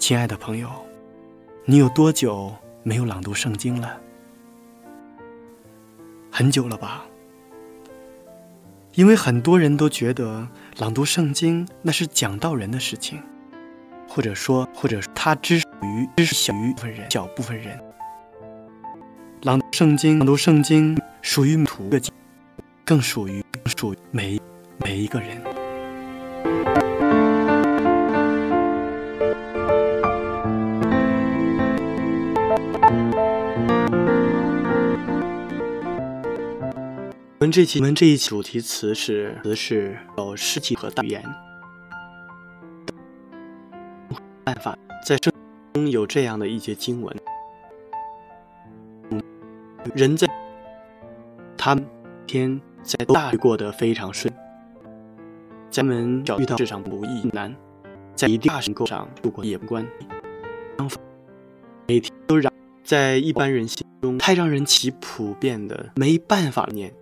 亲爱的朋友，你有多久没有朗读圣经了？很久了吧？因为很多人都觉得朗读圣经那是讲道人的事情，或者说，或者他只属于只小于部分人，小部分人。朗读圣经，朗读圣经属于徒的，更属于属于每每一个人。我们这期我们这一期主题词是词是有诗体和大语言办法，在圣中有这样的一节经文：人在他们天在大过得非常顺，咱们遇到世上不易难，在一定大事上度过也不关。每天都让在一般人心中太让人起普遍的没办法念。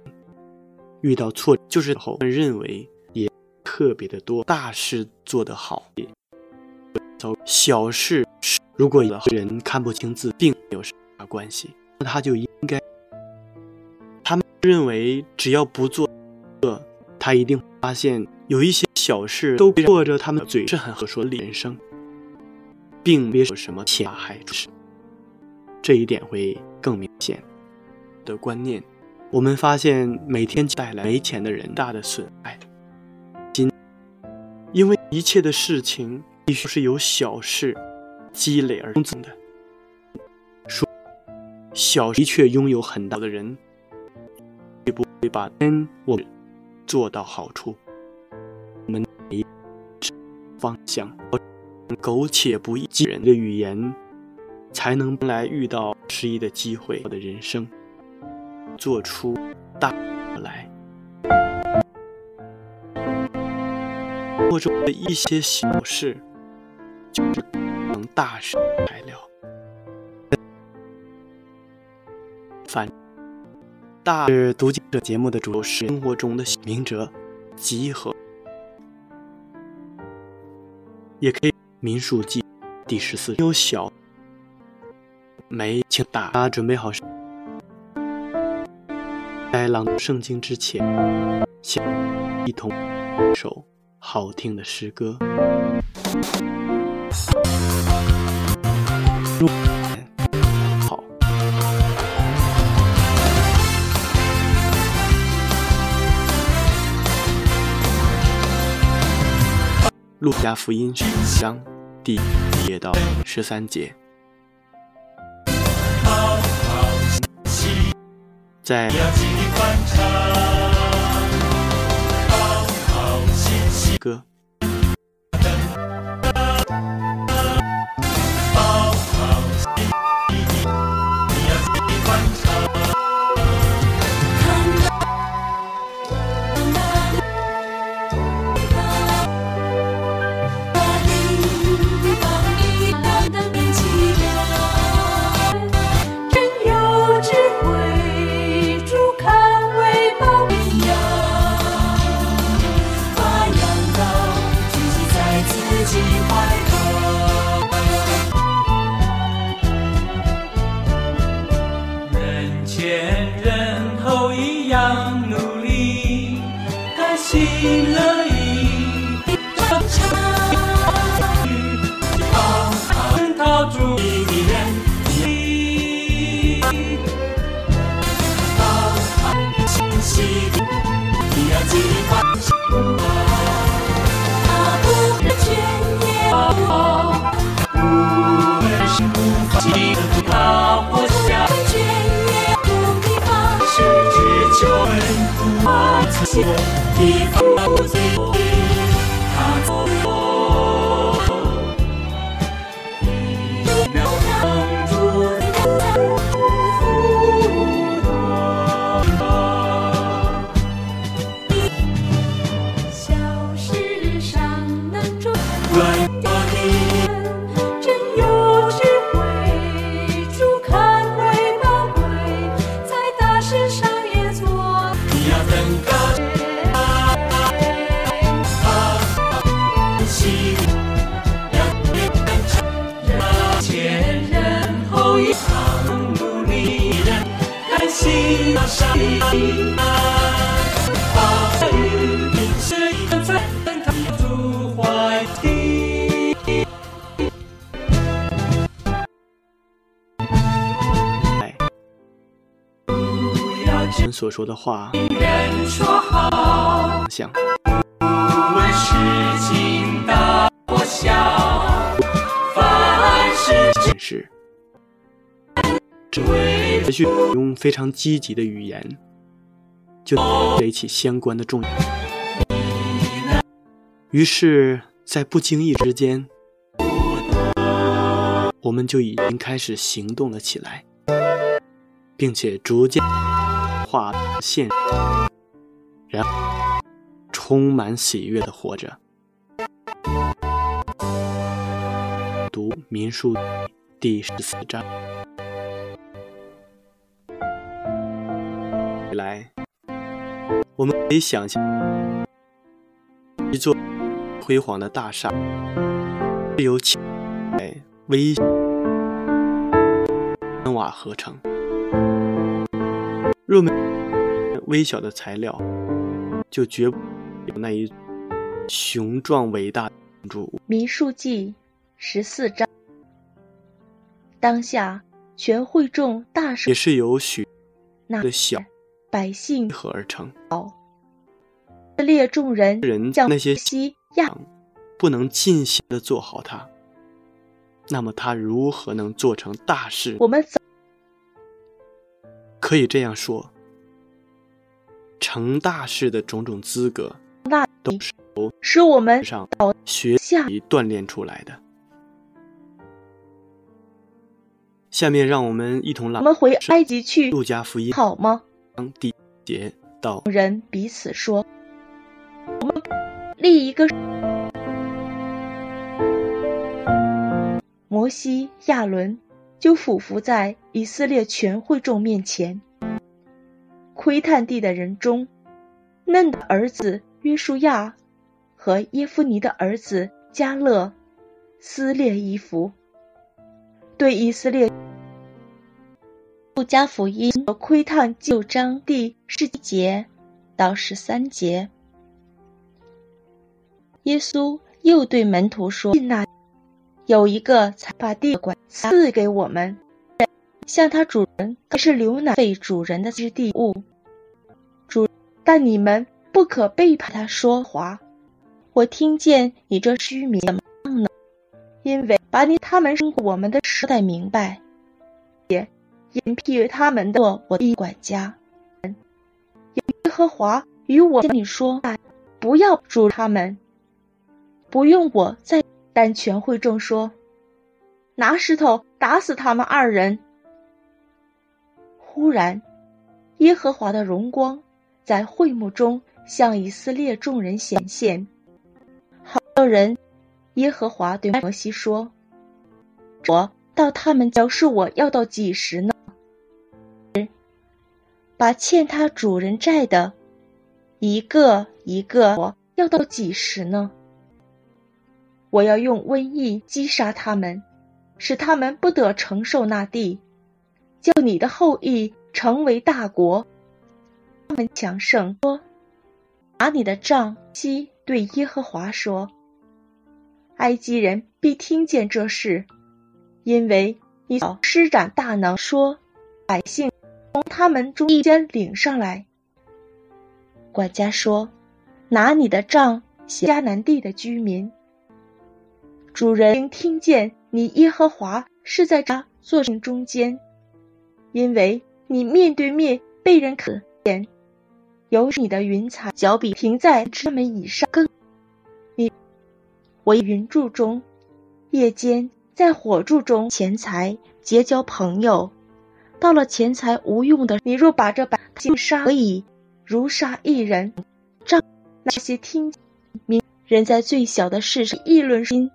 遇到挫就是后认为也特别的多，大事做得好，小事如果有人看不清字，并没有什么关系，那他就应该，他们认为只要不做恶，他一定发现有一些小事都或者他们嘴是很和说人生，并没有什么潜害处，这一点会更明显的观念。我们发现，每天带来没钱的人大的损害。今，因为一切的事情必须是由小事积累而成的。说，小的确拥有很大的人，不会把天我做到好处。我们方向，苟且不义人的语言，才能来遇到失意的机会我的人生。做出大来，或者的一些小事，就是能大事材料。反大是读经者节目的主是生活中的明哲集合，也可以民数记第十四有小没请大家准备好。在朗读圣经之前，先一同一首好听的诗歌。好，路加福音十章第一节到十三节。在。歌。 기뻐하시고 기뻐하시고 说的话，人说好，想。不问事情大或小，凡事显示，为持续用非常积极的语言，就垒起相关的重要。于是，在不经意之间，我们就已经开始行动了起来，并且逐渐画线，然后充满喜悦的活着。读民数第十四章。来，我们可以想象一座辉煌的大厦，是由砌来微砖瓦合成。若没微小的材料，就绝不有那一雄壮伟大的建筑物。民数记十四章。当下全会众大声也是由许那的小百姓合而成。以色列众人人将那些西亚不能尽心的做好它，那么他如何能做成大事？我们走可以这样说，成大事的种种资格那都是由使我们上倒学下习锻炼出来的。下面让我们一同来我们回埃及去路加福音好吗？第一节到人彼此说：“我们立一个。”摩西、亚伦就俯伏在以色列全会众面前。窥探地的人中，嫩的儿子约书亚和耶夫尼的儿子加勒撕裂衣服，对以色列。路加福音窥探旧章第十一节到十三节，耶稣又对门徒说：“那有一个才把地管赐给我们，像他主人可是流奶费主人的之地物。主，但你们不可背叛他说话。我听见你这虚名怎么样呢？因为把你他们生我们的时代明白，也。”隐蔽他们的我的管家。耶和华与我跟你说，不要助他们，不用我再。但全会众说，拿石头打死他们二人。忽然，耶和华的荣光在会幕中向以色列众人显现。好多人，耶和华对摩西说：“我到他们表示我要到几时呢？”把欠他主人债的，一个一个，我要到几时呢？我要用瘟疫击杀他们，使他们不得承受那地，叫你的后裔成为大国。他们强盛说：“拿你的杖。”西对耶和华说：“埃及人必听见这事，因为你施展大能，说百姓。”从他们中间领上来。管家说：“拿你的杖，迦南地的居民。主人听见你耶和华是在这座城中间，因为你面对面被人可见，有你的云彩脚比停在他们以上更。你我云柱中，夜间在火柱中，钱财结交朋友。”到了钱财无用的，你若把这百姓杀，可以如杀一人。仗那些听明人在最小的事上议论心，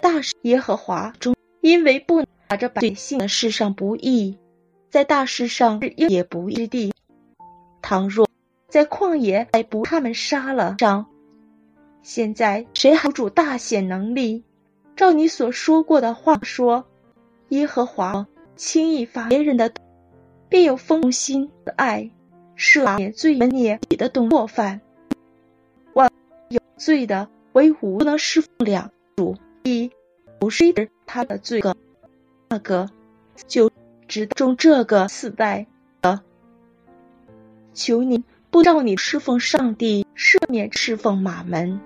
大事耶和华中，因为不拿着百姓的事上不义，在大事上也不义之地。倘若在旷野还不他们杀了上，现在谁还主大显能力？照你所说过的话说，耶和华轻易发别人的，便有丰心的爱，赦免罪孽你的动过犯。万有罪的为无不能释放两主，一不是他的罪个，那个就只中这个四代的。求你不照你侍奉上帝，赦免侍奉马门。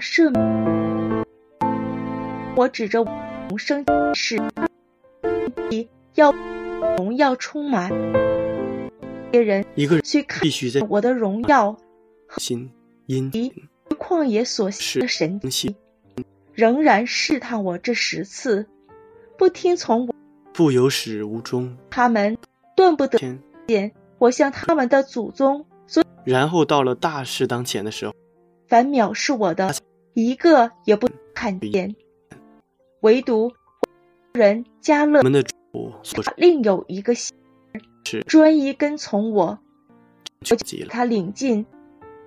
赦免！我指着永生是，要荣耀充满别人。一个人去看必须在我的荣耀心因旷野所行的神迹，仍然试探我这十次，不听从我，不由始无终。他们断不得见我向他们的祖宗所。然后到了大事当前的时候，凡藐视我的。一个也不看见，唯独人加勒们的主另有一个是专一跟从我，我他领进。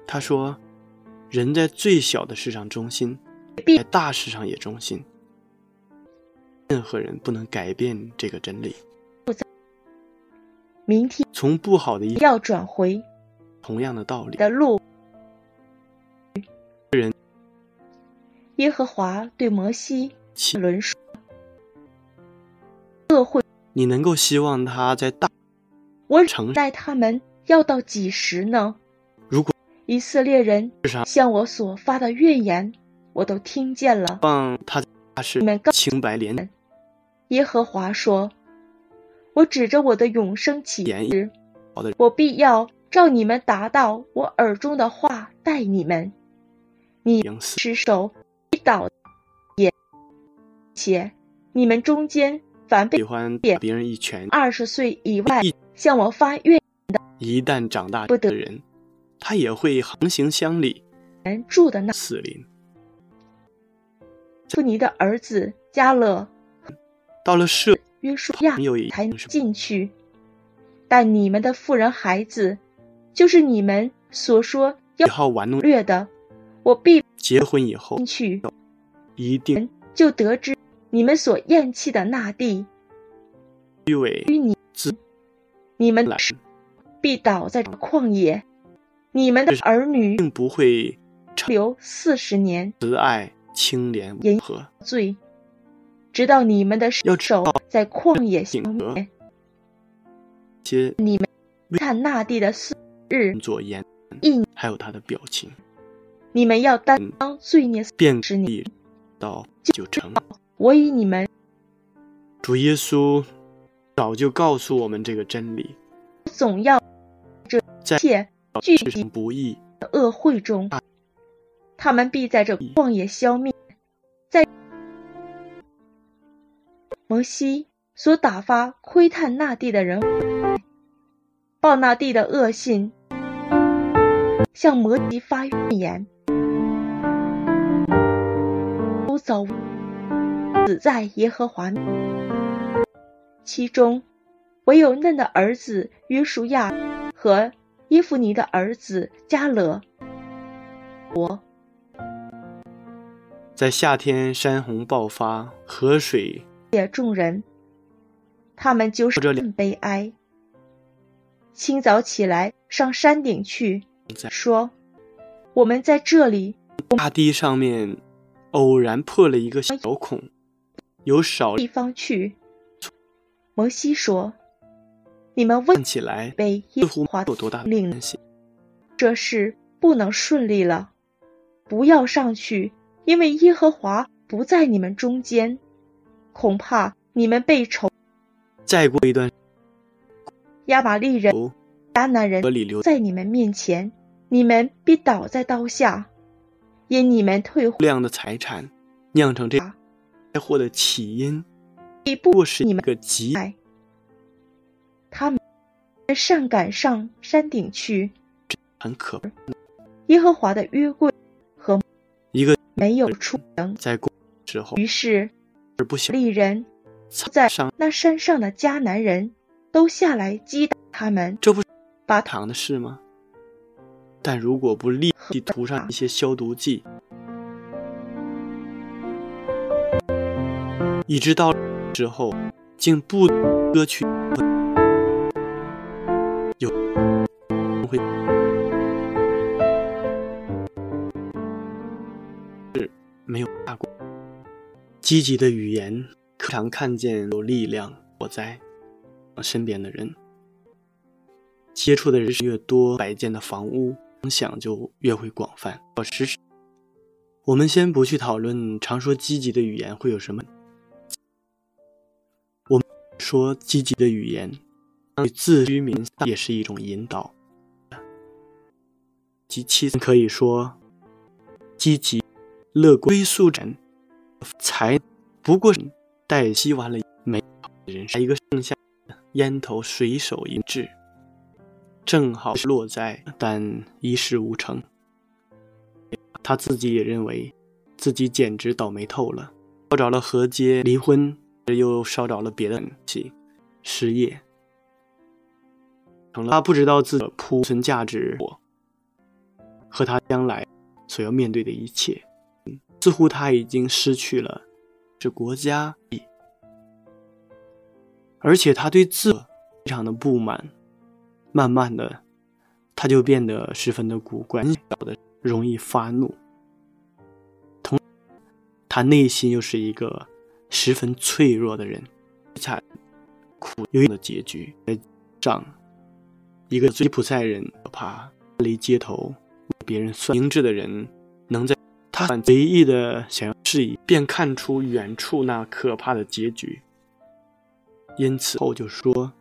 他说：“人在最小的事上忠心，在大事上也忠心。任何人不能改变这个真理。明天从不好的要转回同样的道理的路。”人。耶和华对摩西伦说：“恶会，你能够希望他在大我城待他们要到几时呢？如果以色列人向我所发的怨言，我都听见了。望他是你们告清白廉。耶和华说：我指着我的永生起誓，我必要照你们达到我耳中的话待你们。你失手。”倒也，且你们中间凡被喜欢别人一拳二十岁以外向我发愿的，一旦长大不得人，他也会横行乡里，人住的那死林。富尼的儿子加勒到了社约书亚才能进去，但你们的富人孩子，就是你们所说要好玩弄掠的。我必结婚以后去，一定就得知你们所厌弃的那地，虚伪与你自你们必倒在旷野，你们的儿女并不会留四十年慈爱清廉温和罪，直到你们的手在旷野行灭。接你们看那地的四日左言，印还有他的表情。你们要担当罪孽便是你，到就成。我以你们主耶稣早就告诉我们这个真理，总要这在切聚集不义的恶会中，他们必在这旷野消灭。在摩西所打发窥探那地的人，报那地的恶信，向摩西发怨言。走，死在耶和华。其中，唯有嫩的儿子约书亚和耶夫尼的儿子加勒。我，在夏天山洪爆发，河水也众人，他们就是更悲哀。清早起来上山顶去，说：“我们在这里，大地上面。”偶然破了一个小孔，有少地方去。摩西说：“你们问起来，被耶和华有多大令这事不能顺利了。不要上去，因为耶和华不在你们中间，恐怕你们被仇。再过一段，亚玛利人、迦南人在你们面前，你们必倒在刀下。”因你们退量的财产酿成这灾祸的起因，已不过是你们个极爱。他们上赶上山顶去，很可怕。耶和华的约柜和一个没有出城，在过之后于是而不想利人在上，那山上的迦南人都下来击打他们，这不是把堂的事吗？但如果不立即涂上一些消毒剂，一直到之后，竟不割去，有会是没有大过。积极的语言，常看见有力量我在身边的人。接触的人越多，摆件的房屋影响就越会广泛。我时时，我们先不去讨论常说积极的语言会有什么，说积极的语言自居民也是一种引导。及其次可以说，积极、乐观、归宿感才不过是待吸完了美好的人生，一个剩下烟头随手一掷。正好落在，但一事无成。他自己也认为，自己简直倒霉透了，烧着了何街，离婚，又烧着了别的东西，失业，成了他不知道自己的铺存价值和他将来所要面对的一切，似乎他已经失去了这国家，而且他对自非常的不满。慢慢的，他就变得十分的古怪，小的容易发怒。同，他内心又是一个十分脆弱的人，惨苦有的结局。上，一个吉普赛人可怕，离街头为别人算明智的人，能在他随意的想要示意，便看出远处那可怕的结局。因此后就说。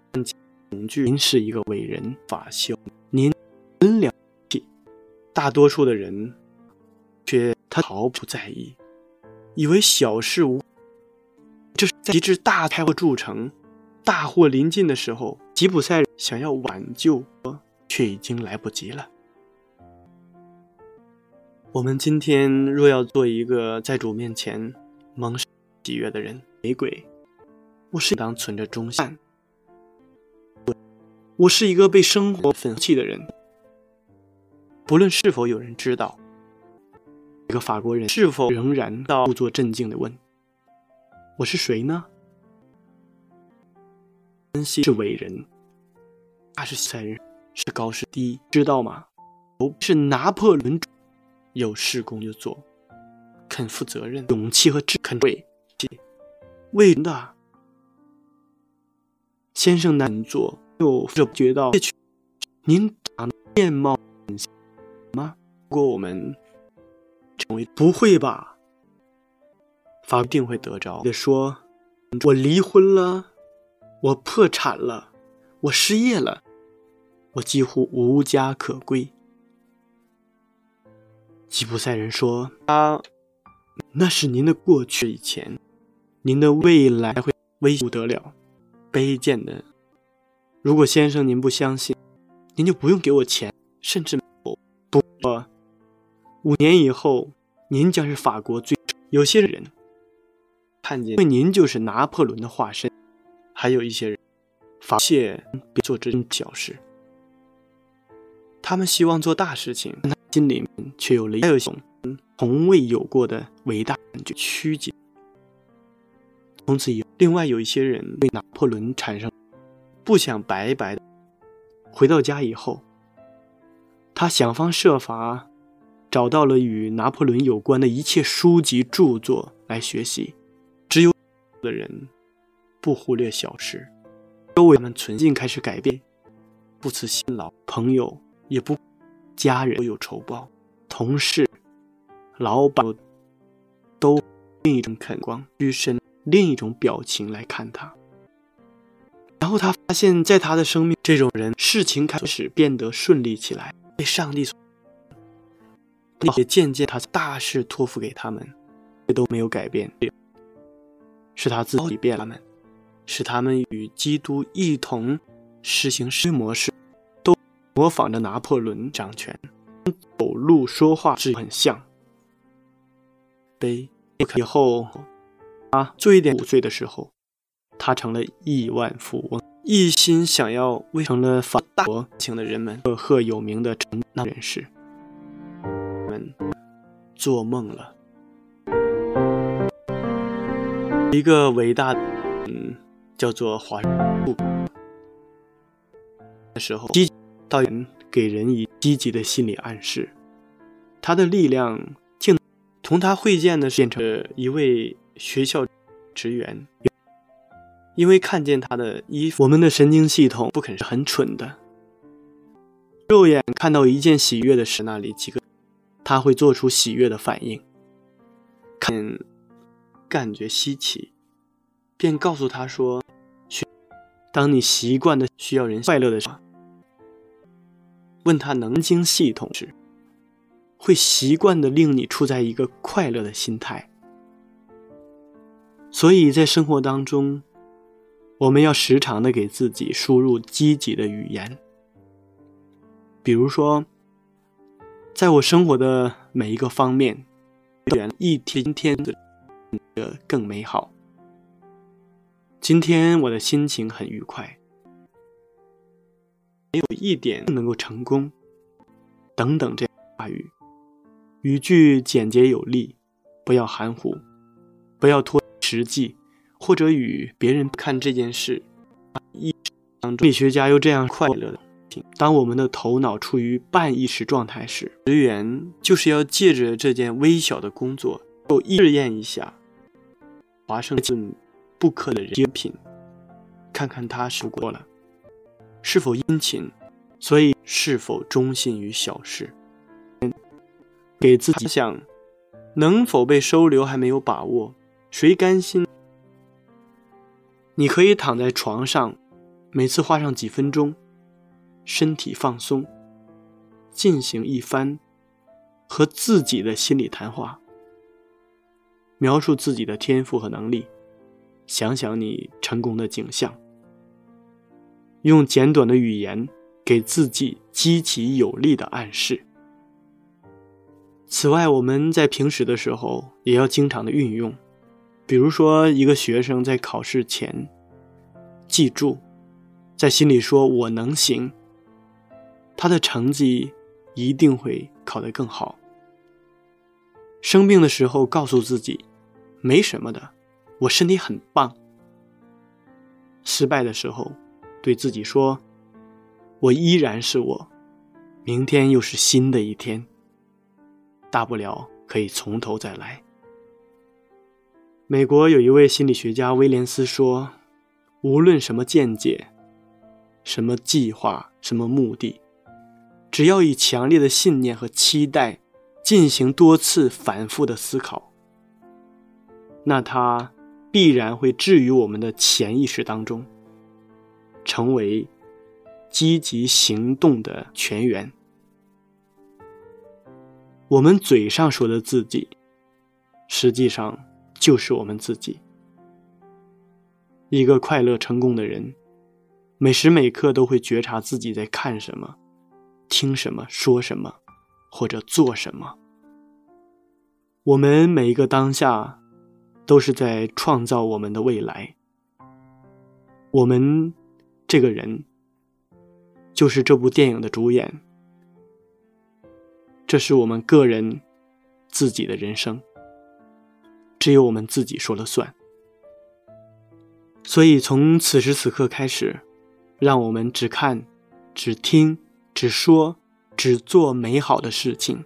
恐惧，您是一个伟人法修，您很了不起。大多数的人却他毫不在意，以为小事无。这是在极致大开或筑成、大祸临近的时候，吉普赛人想要挽救，却已经来不及了。我们今天若要做一个在主面前蒙喜悦的人，玫瑰，我是当存着忠心。我是一个被生活粉弃的人，不论是否有人知道。一个法国人是否仍然到故作镇静的问：“我是谁呢？”分析是伟人，他是赛人，是高是低，知道吗？不是拿破仑，有事工就做，肯负责任，勇气和智肯为，为的先生难做。又这觉得您长面貌很像吗？如果我们成为不会吧？法一定会得着也说，我离婚了，我破产了，我失业了，我几乎无家可归。吉普赛人说：“啊，那是您的过去以前，您的未来会危不得了，卑贱的。”如果先生您不相信，您就不用给我钱，甚至不不，五年以后您将是法国最有些人看见，因为您就是拿破仑的化身，还有一些人发现做这种小事，他们希望做大事情，但他心里面却有了一种从未有过的伟大感觉曲解。从此以后，另外有一些人对拿破仑产生。不想白白的回到家以后，他想方设法找到了与拿破仑有关的一切书籍著作来学习。的人不忽略小事，周围他们存心开始改变，不辞辛劳，朋友也不，家人都有仇报，同事、老板都另一种肯光，居身另一种表情来看他。然后他发现，在他的生命，这种人事情开始变得顺利起来，被上帝所也渐渐他大事托付给他们，也都没有改变，是他自己变了们。使他们与基督一同实行施模式，都模仿着拿破仑掌权，走路说话是很像。悲以后，啊，最一点五岁的时候，他成了亿万富翁，一心想要为成了法国情的人们赫赫有名的成那人士们做梦了。一个伟大，嗯，叫做华富的时候，积导演给人以积极的心理暗示，他的力量竟同他会见的变成一位学校职员，因为看见他的衣服，我们的神经系统不肯是很蠢的，肉眼看到一件喜悦的事，那里几个他会做出喜悦的反应，看。感觉稀奇，便告诉他说：“当你习惯的需要人快乐的时候，问他能经系统时，会习惯的令你处在一个快乐的心态。所以在生活当中，我们要时常的给自己输入积极的语言，比如说，在我生活的每一个方面，一天天的。”的更美好。今天我的心情很愉快，没有一点能够成功。等等，这话语，语句简洁有力，不要含糊，不要拖实际，或者与别人看这件事。意当中，心理学家又这样快乐的：当我们的头脑处于半意识状态时，职员就是要借着这件微小的工作，又试验一下。华盛顿布克的人品，看看他是过了，是否殷勤，所以是否忠信于小事，给自己想能否被收留还没有把握，谁甘心？你可以躺在床上，每次花上几分钟，身体放松，进行一番和自己的心理谈话。描述自己的天赋和能力，想想你成功的景象，用简短的语言给自己积极有力的暗示。此外，我们在平时的时候也要经常的运用，比如说，一个学生在考试前，记住，在心里说“我能行”，他的成绩一定会考得更好。生病的时候，告诉自己。没什么的，我身体很棒。失败的时候，对自己说：“我依然是我，明天又是新的一天，大不了可以从头再来。”美国有一位心理学家威廉斯说：“无论什么见解、什么计划、什么目的，只要以强烈的信念和期待进行多次反复的思考。”那它必然会置于我们的潜意识当中，成为积极行动的泉源。我们嘴上说的自己，实际上就是我们自己。一个快乐成功的人，每时每刻都会觉察自己在看什么、听什么、说什么，或者做什么。我们每一个当下。都是在创造我们的未来。我们这个人就是这部电影的主演，这是我们个人自己的人生，只有我们自己说了算。所以从此时此刻开始，让我们只看、只听、只说、只做美好的事情，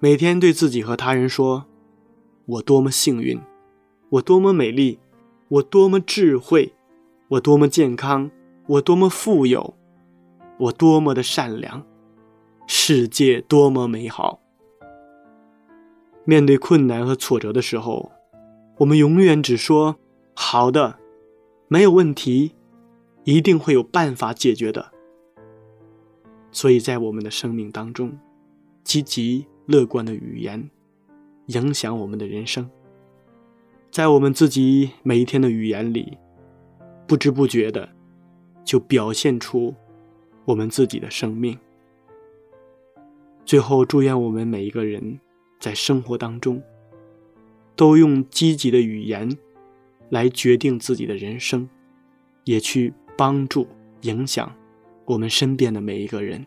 每天对自己和他人说。我多么幸运，我多么美丽，我多么智慧，我多么健康，我多么富有，我多么的善良，世界多么美好。面对困难和挫折的时候，我们永远只说“好的”，没有问题，一定会有办法解决的。所以在我们的生命当中，积极乐观的语言。影响我们的人生，在我们自己每一天的语言里，不知不觉的就表现出我们自己的生命。最后，祝愿我们每一个人在生活当中，都用积极的语言来决定自己的人生，也去帮助、影响我们身边的每一个人。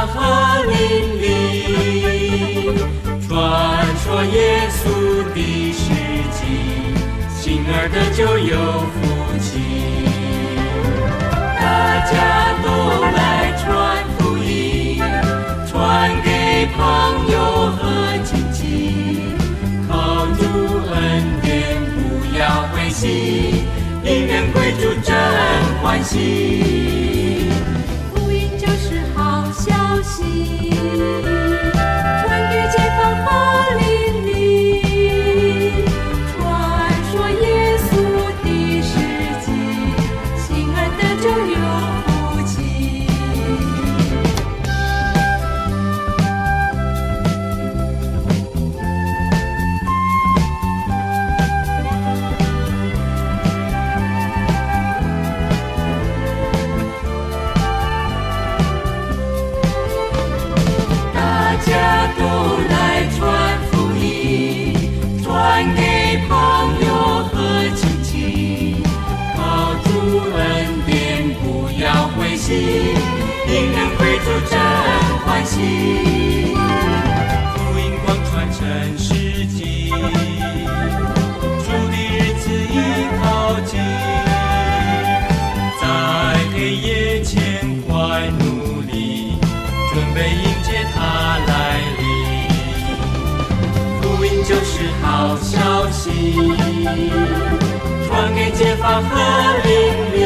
给街坊和邻里，传说耶稣的事迹，信儿的就有福气。大家都来传福音，传给朋友和亲戚，靠主恩典不要灰心，因缘归主真欢喜。引人关注真欢喜福音光传成世纪，主的日子已靠近，在黑夜前快努力，准备迎接他来临。福音就是好消息，传给街坊和邻里，